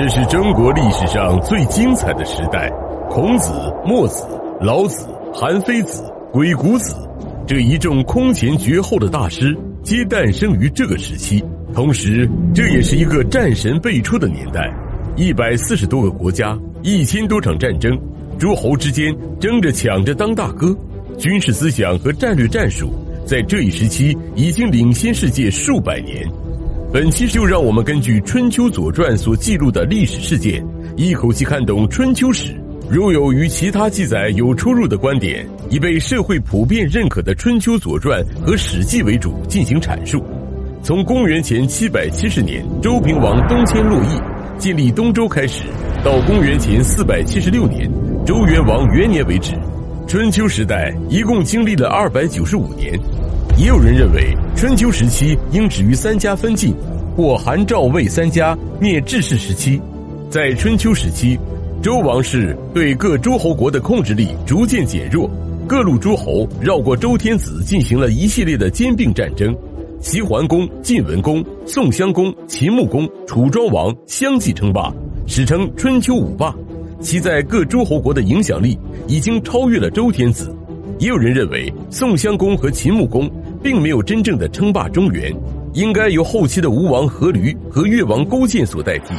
这是中国历史上最精彩的时代，孔子、墨子、老子、韩非子、鬼谷子这一众空前绝后的大师，皆诞生于这个时期。同时，这也是一个战神辈出的年代，一百四十多个国家，一千多场战争，诸侯之间争着抢着当大哥，军事思想和战略战术在这一时期已经领先世界数百年。本期就让我们根据《春秋左传》所记录的历史事件，一口气看懂春秋史。如有与其他记载有出入的观点，以被社会普遍认可的《春秋左传》和《史记》为主进行阐述。从公元前七百七十年周平王东迁洛邑，建立东周开始，到公元前四百七十六年周元王元年为止，春秋时代一共经历了二百九十五年。也有人认为，春秋时期应止于三家分晋，或韩赵魏三家灭智氏时期。在春秋时期，周王室对各诸侯国的控制力逐渐减弱，各路诸侯绕过周天子进行了一系列的兼并战争。齐桓公、晋文公、宋襄公、秦穆公、楚庄王相继称霸，史称春秋五霸。其在各诸侯国的影响力已经超越了周天子。也有人认为，宋襄公和秦穆公。并没有真正的称霸中原，应该由后期的吴王阖闾和越王勾践所代替。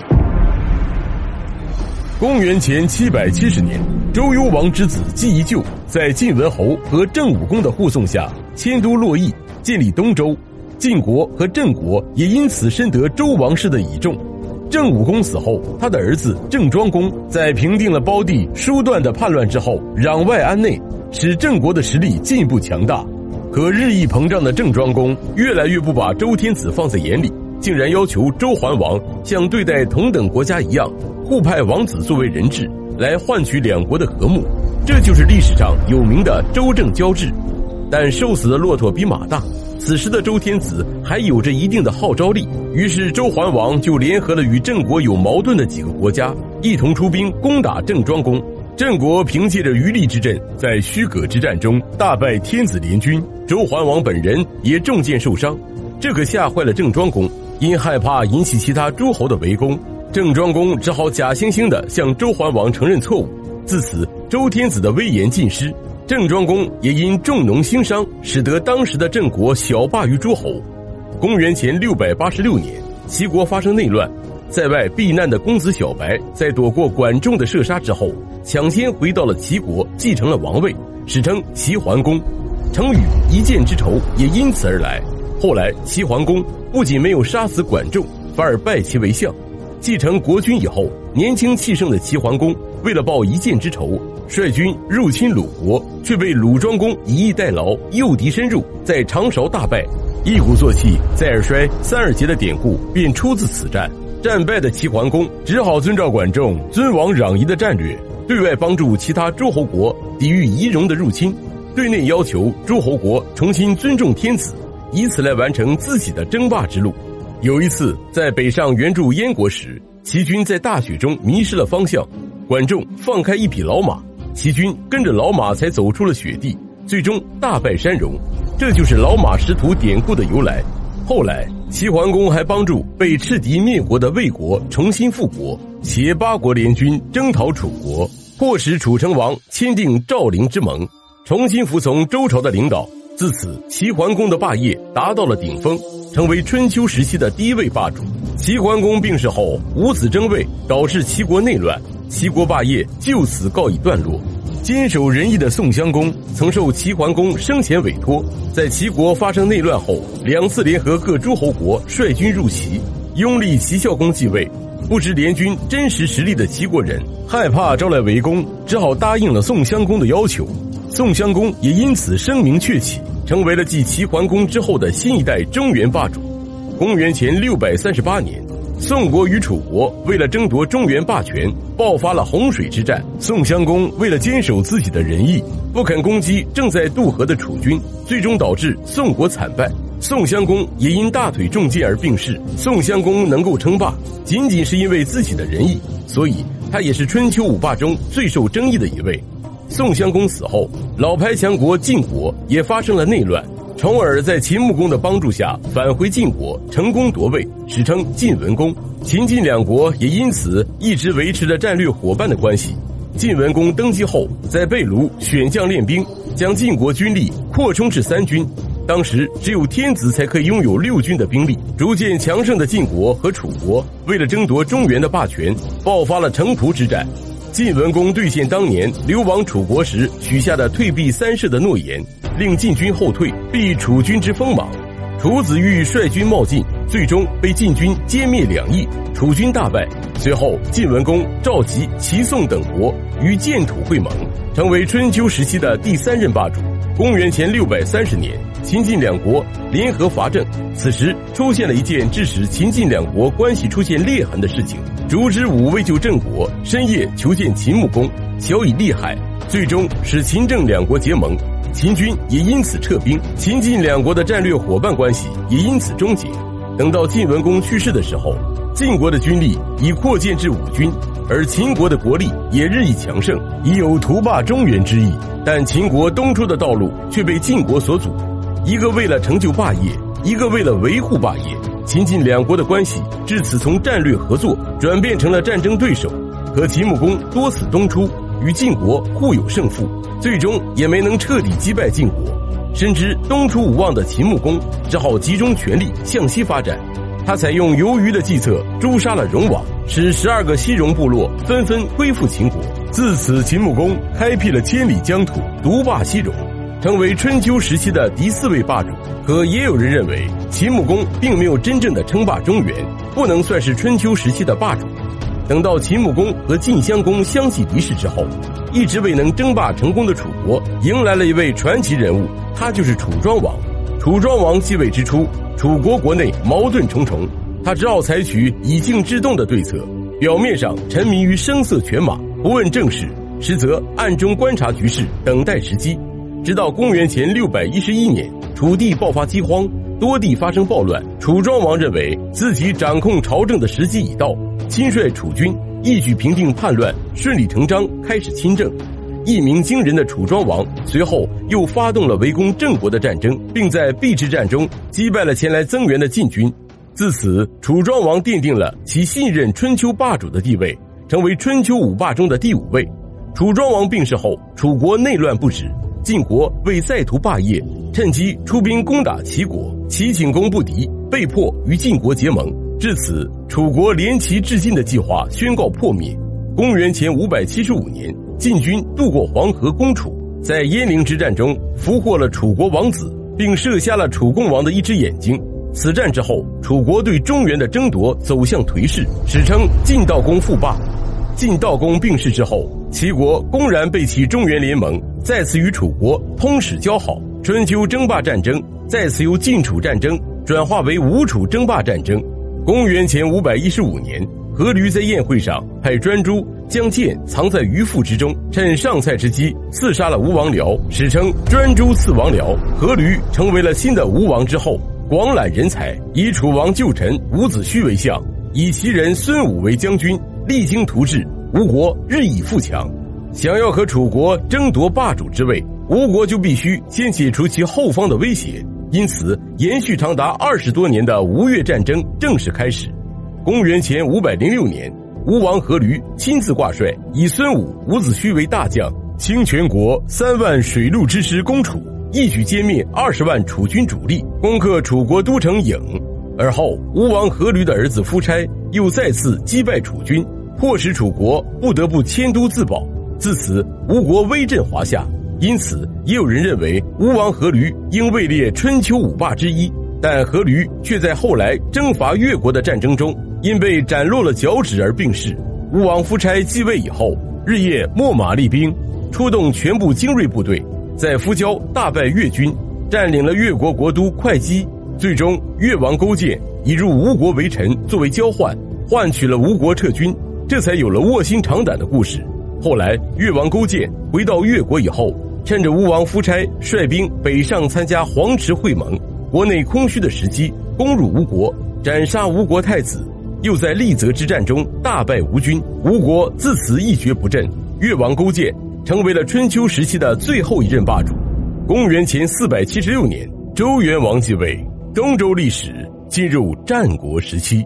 公元前七百七十年，周幽王之子季宜臼在晋文侯和郑武公的护送下迁都洛邑，建立东周。晋国和郑国也因此深得周王室的倚重。郑武公死后，他的儿子郑庄公在平定了胞弟叔段的叛乱之后，攘外安内，使郑国的实力进一步强大。可日益膨胀的郑庄公越来越不把周天子放在眼里，竟然要求周桓王像对待同等国家一样，互派王子作为人质，来换取两国的和睦。这就是历史上有名的周郑交质。但瘦死的骆驼比马大，此时的周天子还有着一定的号召力，于是周桓王就联合了与郑国有矛盾的几个国家，一同出兵攻打郑庄公。郑国凭借着余力之阵，在虚葛之战中大败天子联军，周桓王本人也中箭受伤，这可吓坏了郑庄公。因害怕引起其他诸侯的围攻，郑庄公只好假惺惺地向周桓王承认错误。自此，周天子的威严尽失。郑庄公也因重农兴商，使得当时的郑国小霸于诸侯。公元前六百八十六年，齐国发生内乱。在外避难的公子小白，在躲过管仲的射杀之后，抢先回到了齐国，继承了王位，史称齐桓公。成语“一箭之仇”也因此而来。后来，齐桓公不仅没有杀死管仲，反而拜其为相。继承国君以后，年轻气盛的齐桓公为了报一箭之仇，率军入侵鲁国，却被鲁庄公以逸待劳，诱敌深入，在长勺大败。一鼓作气，再而衰，三而竭的典故便出自此战。战败的齐桓公只好遵照管仲尊王攘夷的战略，对外帮助其他诸侯国抵御夷戎的入侵，对内要求诸侯国重新尊重天子，以此来完成自己的争霸之路。有一次在北上援助燕国时，齐军在大雪中迷失了方向，管仲放开一匹老马，齐军跟着老马才走出了雪地，最终大败山戎。这就是老马识途典故的由来。后来。齐桓公还帮助被赤敌灭国的魏国重新复国，且八国联军征讨楚国，迫使楚成王签订赵陵之盟，重新服从周朝的领导。自此，齐桓公的霸业达到了顶峰，成为春秋时期的第一位霸主。齐桓公病逝后，五子争位，导致齐国内乱，齐国霸业就此告一段落。坚守仁义的宋襄公曾受齐桓公生前委托，在齐国发生内乱后，两次联合各诸侯国率军入齐。拥立齐孝公继位，不知联军真实实力的齐国人害怕招来围攻，只好答应了宋襄公的要求。宋襄公也因此声名鹊起，成为了继齐桓公之后的新一代中原霸主。公元前六百三十八年。宋国与楚国为了争夺中原霸权，爆发了洪水之战。宋襄公为了坚守自己的仁义，不肯攻击正在渡河的楚军，最终导致宋国惨败。宋襄公也因大腿中箭而病逝。宋襄公能够称霸，仅仅是因为自己的仁义，所以他也是春秋五霸中最受争议的一位。宋襄公死后，老牌强国晋国也发生了内乱。重耳在秦穆公的帮助下返回晋国，成功夺位，史称晋文公。秦晋两国也因此一直维持着战略伙伴的关系。晋文公登基后，在贝卢选将练兵，将晋国军力扩充至三军。当时只有天子才可以拥有六军的兵力。逐渐强盛的晋国和楚国，为了争夺中原的霸权，爆发了城濮之战。晋文公兑现当年流亡楚国时许下的退避三舍的诺言，令晋军后退，避楚军之锋芒。楚子玉率军冒进，最终被晋军歼灭两翼，楚军大败。随后，晋文公召集齐、宋等国与建土会盟，成为春秋时期的第三任霸主。公元前六百三十年，秦晋两国联合伐郑。此时出现了一件致使秦晋两国关系出现裂痕的事情：烛之武为救郑国，深夜求见秦穆公，小以利害，最终使秦郑两国结盟。秦军也因此撤兵，秦晋两国的战略伙伴关系也因此终结。等到晋文公去世的时候，晋国的军力已扩建至五军。而秦国的国力也日益强盛，已有图霸中原之意。但秦国东出的道路却被晋国所阻，一个为了成就霸业，一个为了维护霸业。秦晋两国的关系至此从战略合作转变成了战争对手。可秦穆公多次东出，与晋国互有胜负，最终也没能彻底击败晋国。深知东出无望的秦穆公，只好集中全力向西发展。他采用游鱼的计策，诛杀了戎王。使十二个西戎部落纷纷归附秦国，自此秦穆公开辟了千里疆土，独霸西戎，成为春秋时期的第四位霸主。可也有人认为，秦穆公并没有真正的称霸中原，不能算是春秋时期的霸主。等到秦穆公和晋襄公相继离世之后，一直未能争霸成功的楚国迎来了一位传奇人物，他就是楚庄王。楚庄王继位之初，楚国国内矛盾重重。他只好采取以静制动的对策，表面上沉迷于声色犬马，不问政事，实则暗中观察局势，等待时机。直到公元前六百一十一年，楚地爆发饥荒，多地发生暴乱，楚庄王认为自己掌控朝政的时机已到，亲率楚军一举平定叛乱，顺理成章开始亲政。一鸣惊人的楚庄王随后又发动了围攻郑国的战争，并在邲之战中击败了前来增援的晋军。自此，楚庄王奠定了其信任春秋霸主的地位，成为春秋五霸中的第五位。楚庄王病逝后，楚国内乱不止，晋国为再图霸业，趁机出兵攻打齐国，齐景公不敌，被迫与晋国结盟。至此，楚国连齐至晋的计划宣告破灭。公元前五百七十五年，晋军渡过黄河攻楚，在鄢陵之战中俘获了楚国王子，并射瞎了楚共王的一只眼睛。此战之后，楚国对中原的争夺走向颓势，史称晋悼公复霸。晋悼公病逝之后，齐国公然背弃中原联盟，再次与楚国通使交好。春秋争霸战争再次由晋楚战争转化为吴楚争霸战争。公元前五百一十五年，阖闾在宴会上派专诸将剑藏在鱼腹之中，趁上菜之机刺杀了吴王僚，史称专诸刺王僚。阖闾成为了新的吴王之后。广揽人才，以楚王旧臣伍子胥为相，以其人孙武为将军，励精图治，吴国日益富强。想要和楚国争夺霸主之位，吴国就必须先解除其后方的威胁。因此，延续长达二十多年的吴越战争正式开始。公元前五百零六年，吴王阖闾亲自挂帅，以孙武、伍子胥为大将，倾全国三万水陆之师攻楚。一举歼灭二十万楚军主力，攻克楚国都城郢。而后，吴王阖闾的儿子夫差又再次击败楚军，迫使楚国不得不迁都自保。自此，吴国威震华夏。因此，也有人认为吴王阖闾应位列春秋五霸之一。但阖闾却在后来征伐越国的战争中，因被斩落了脚趾而病逝。吴王夫差继位以后，日夜秣马厉兵，出动全部精锐部队。在夫交大败越军，占领了越国国都会稽，最终越王勾践以入吴国为臣作为交换，换取了吴国撤军，这才有了卧薪尝胆的故事。后来越王勾践回到越国以后，趁着吴王夫差率兵北上参加黄池会盟，国内空虚的时机，攻入吴国，斩杀吴国太子，又在利泽之战中大败吴军，吴国自此一蹶不振。越王勾践。成为了春秋时期的最后一任霸主。公元前四百七十六年，周元王继位，东周历史进入战国时期。